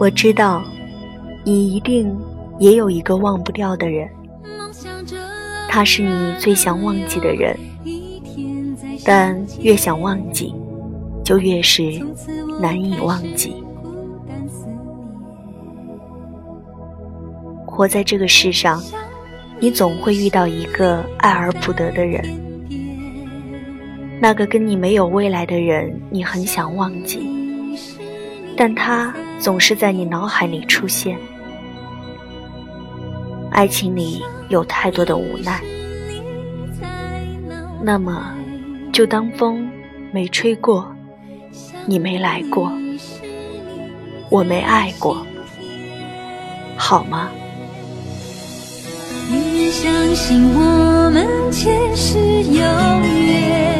我知道，你一定也有一个忘不掉的人，他是你最想忘记的人，但越想忘记，就越是难以忘记。活在这个世上，你总会遇到一个爱而不得的人。那个跟你没有未来的人，你很想忘记，但他总是在你脑海里出现。爱情里有太多的无奈，那么就当风没吹过，你没来过，我没爱过，好吗？相信我们前世有缘，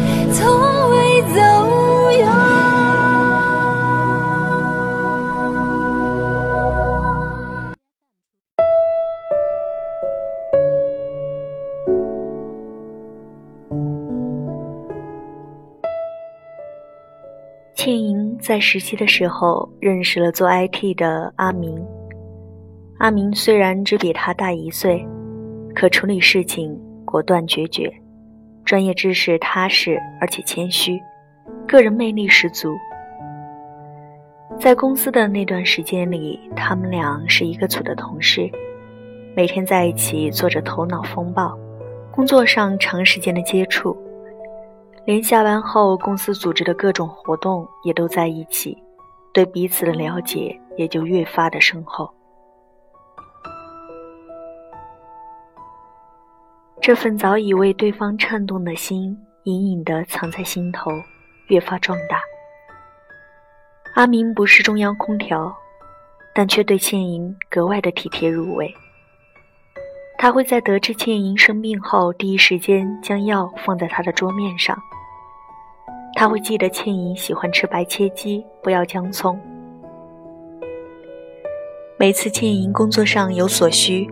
倩莹在实习的时候认识了做 IT 的阿明。阿明虽然只比他大一岁，可处理事情果断决绝，专业知识踏实而且谦虚，个人魅力十足。在公司的那段时间里，他们俩是一个组的同事，每天在一起做着头脑风暴，工作上长时间的接触。连下班后公司组织的各种活动也都在一起，对彼此的了解也就越发的深厚。这份早已为对方颤动的心，隐隐的藏在心头，越发壮大。阿明不是中央空调，但却对倩莹格外的体贴入微。他会在得知倩莹生病后，第一时间将药放在她的桌面上。他会记得倩莹喜欢吃白切鸡，不要姜葱。每次倩莹工作上有所需，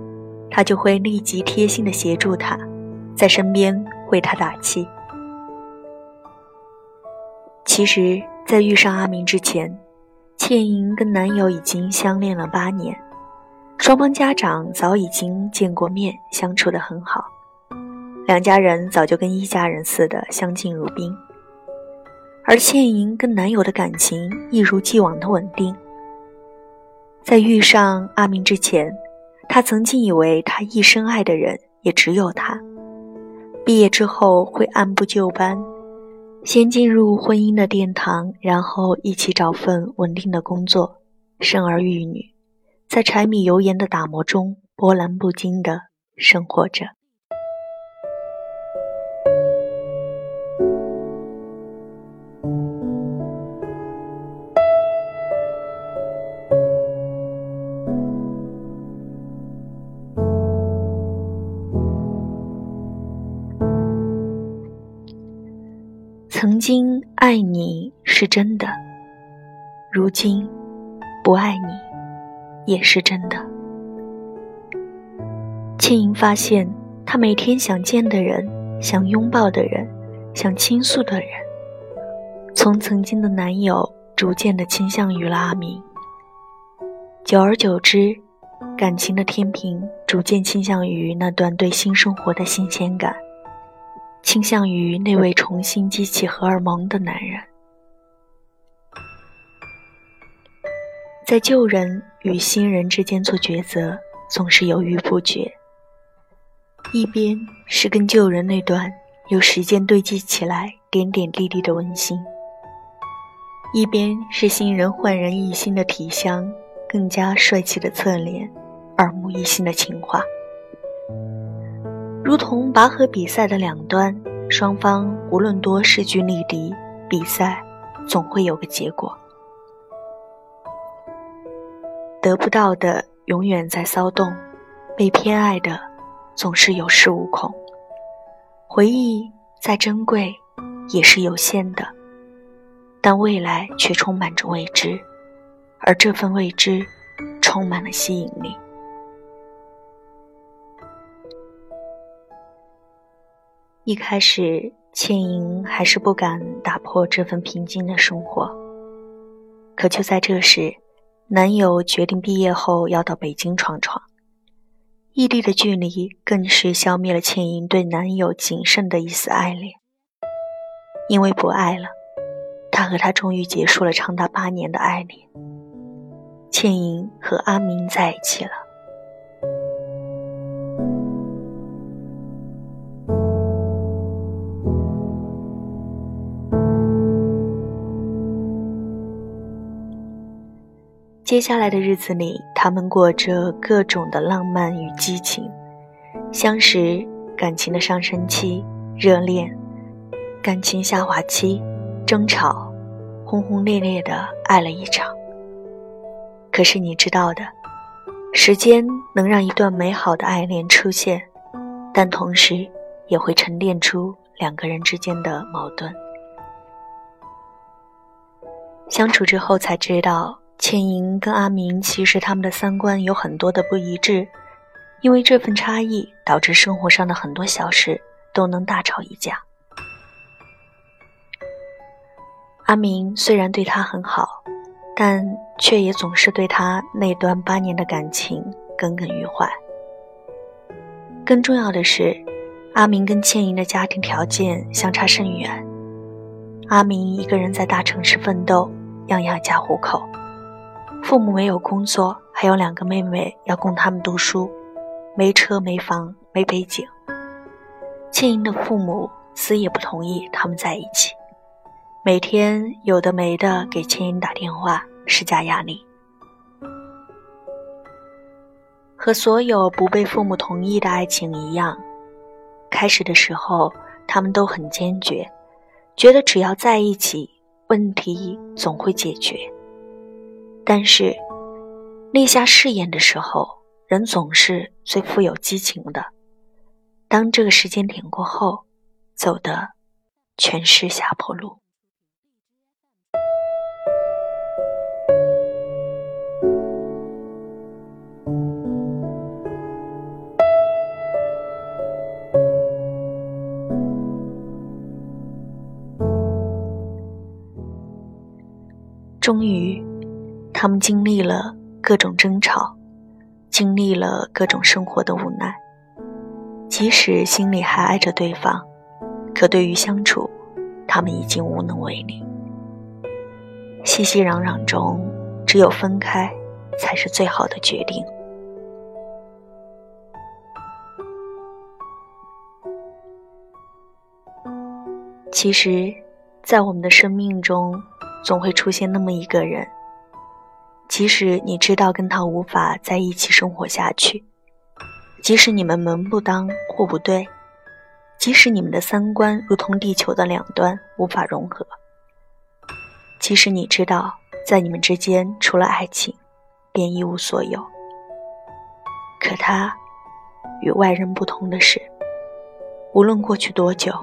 他就会立即贴心的协助她，在身边为她打气。其实，在遇上阿明之前，倩莹跟男友已经相恋了八年。双方家长早已经见过面，相处得很好，两家人早就跟一家人似的相敬如宾。而倩莹跟男友的感情一如既往的稳定。在遇上阿明之前，她曾经以为她一生爱的人也只有他。毕业之后会按部就班，先进入婚姻的殿堂，然后一起找份稳定的工作，生儿育女。在柴米油盐的打磨中，波澜不惊的生活着。曾经爱你是真的，如今不爱你。也是真的。倩莹发现，她每天想见的人、想拥抱的人、想倾诉的人，从曾经的男友，逐渐的倾向于了阿明。久而久之，感情的天平逐渐倾向于那段对新生活的新鲜感，倾向于那位重新激起荷尔蒙的男人。在旧人与新人之间做抉择，总是犹豫不决。一边是跟旧人那段由时间堆积起来点点滴滴的温馨，一边是新人焕然一新的体香，更加帅气的侧脸，耳目一新的情话。如同拔河比赛的两端，双方无论多势均力敌，比赛总会有个结果。得不到的永远在骚动，被偏爱的总是有恃无恐。回忆再珍贵，也是有限的，但未来却充满着未知，而这份未知充满了吸引力。一开始，倩莹还是不敢打破这份平静的生活。可就在这时，男友决定毕业后要到北京闯闯。异地的距离更是消灭了倩莹对男友仅剩的一丝爱恋。因为不爱了，他和他终于结束了长达八年的爱恋。倩莹和阿明在一起了。接下来的日子里，他们过着各种的浪漫与激情，相识、感情的上升期、热恋、感情下滑期、争吵，轰轰烈烈的爱了一场。可是你知道的，时间能让一段美好的爱恋出现，但同时也会沉淀出两个人之间的矛盾。相处之后才知道。倩莹跟阿明其实他们的三观有很多的不一致，因为这份差异导致生活上的很多小事都能大吵一架。阿明虽然对她很好，但却也总是对她那段八年的感情耿耿于怀。更重要的是，阿明跟倩莹的家庭条件相差甚远，阿明一个人在大城市奋斗，养养家糊口。父母没有工作，还有两个妹妹要供他们读书，没车没房没背景。倩莹的父母死也不同意他们在一起，每天有的没的给倩莹打电话施加压力。和所有不被父母同意的爱情一样，开始的时候他们都很坚决，觉得只要在一起，问题总会解决。但是，立下誓言的时候，人总是最富有激情的。当这个时间点过后，走的全是下坡路。终于。他们经历了各种争吵，经历了各种生活的无奈，即使心里还爱着对方，可对于相处，他们已经无能为力。熙熙攘攘中，只有分开才是最好的决定。其实，在我们的生命中，总会出现那么一个人。即使你知道跟他无法在一起生活下去，即使你们门不当户不对，即使你们的三观如同地球的两端无法融合，即使你知道在你们之间除了爱情，便一无所有，可他与外人不同的是，无论过去多久，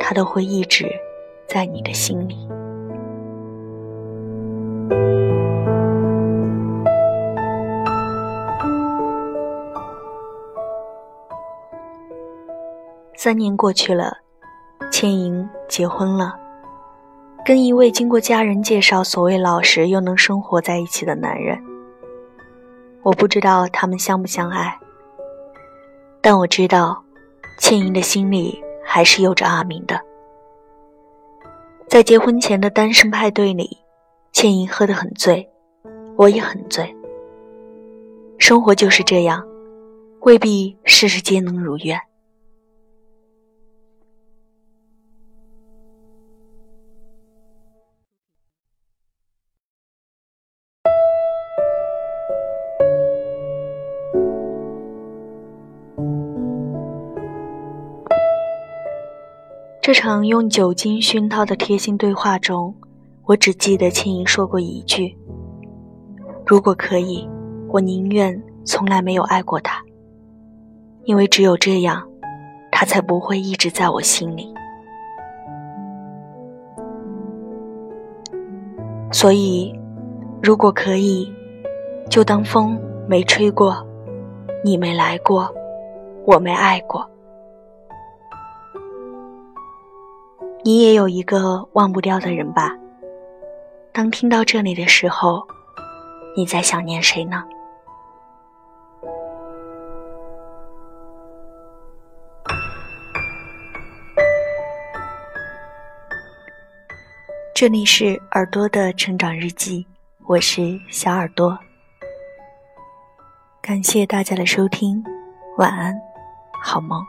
他都会一直在你的心里。三年过去了，倩莹结婚了，跟一位经过家人介绍、所谓老实又能生活在一起的男人。我不知道他们相不相爱，但我知道，倩莹的心里还是有着阿明的。在结婚前的单身派对里，倩莹喝得很醉，我也很醉。生活就是这样，未必事事皆能如愿。这场用酒精熏陶的贴心对话中，我只记得倩莹说过一句：“如果可以，我宁愿从来没有爱过他，因为只有这样，他才不会一直在我心里。所以，如果可以，就当风没吹过，你没来过，我没爱过。你也有一个忘不掉的人吧？当听到这里的时候，你在想念谁呢？这里是耳朵的成长日记，我是小耳朵。感谢大家的收听，晚安，好梦。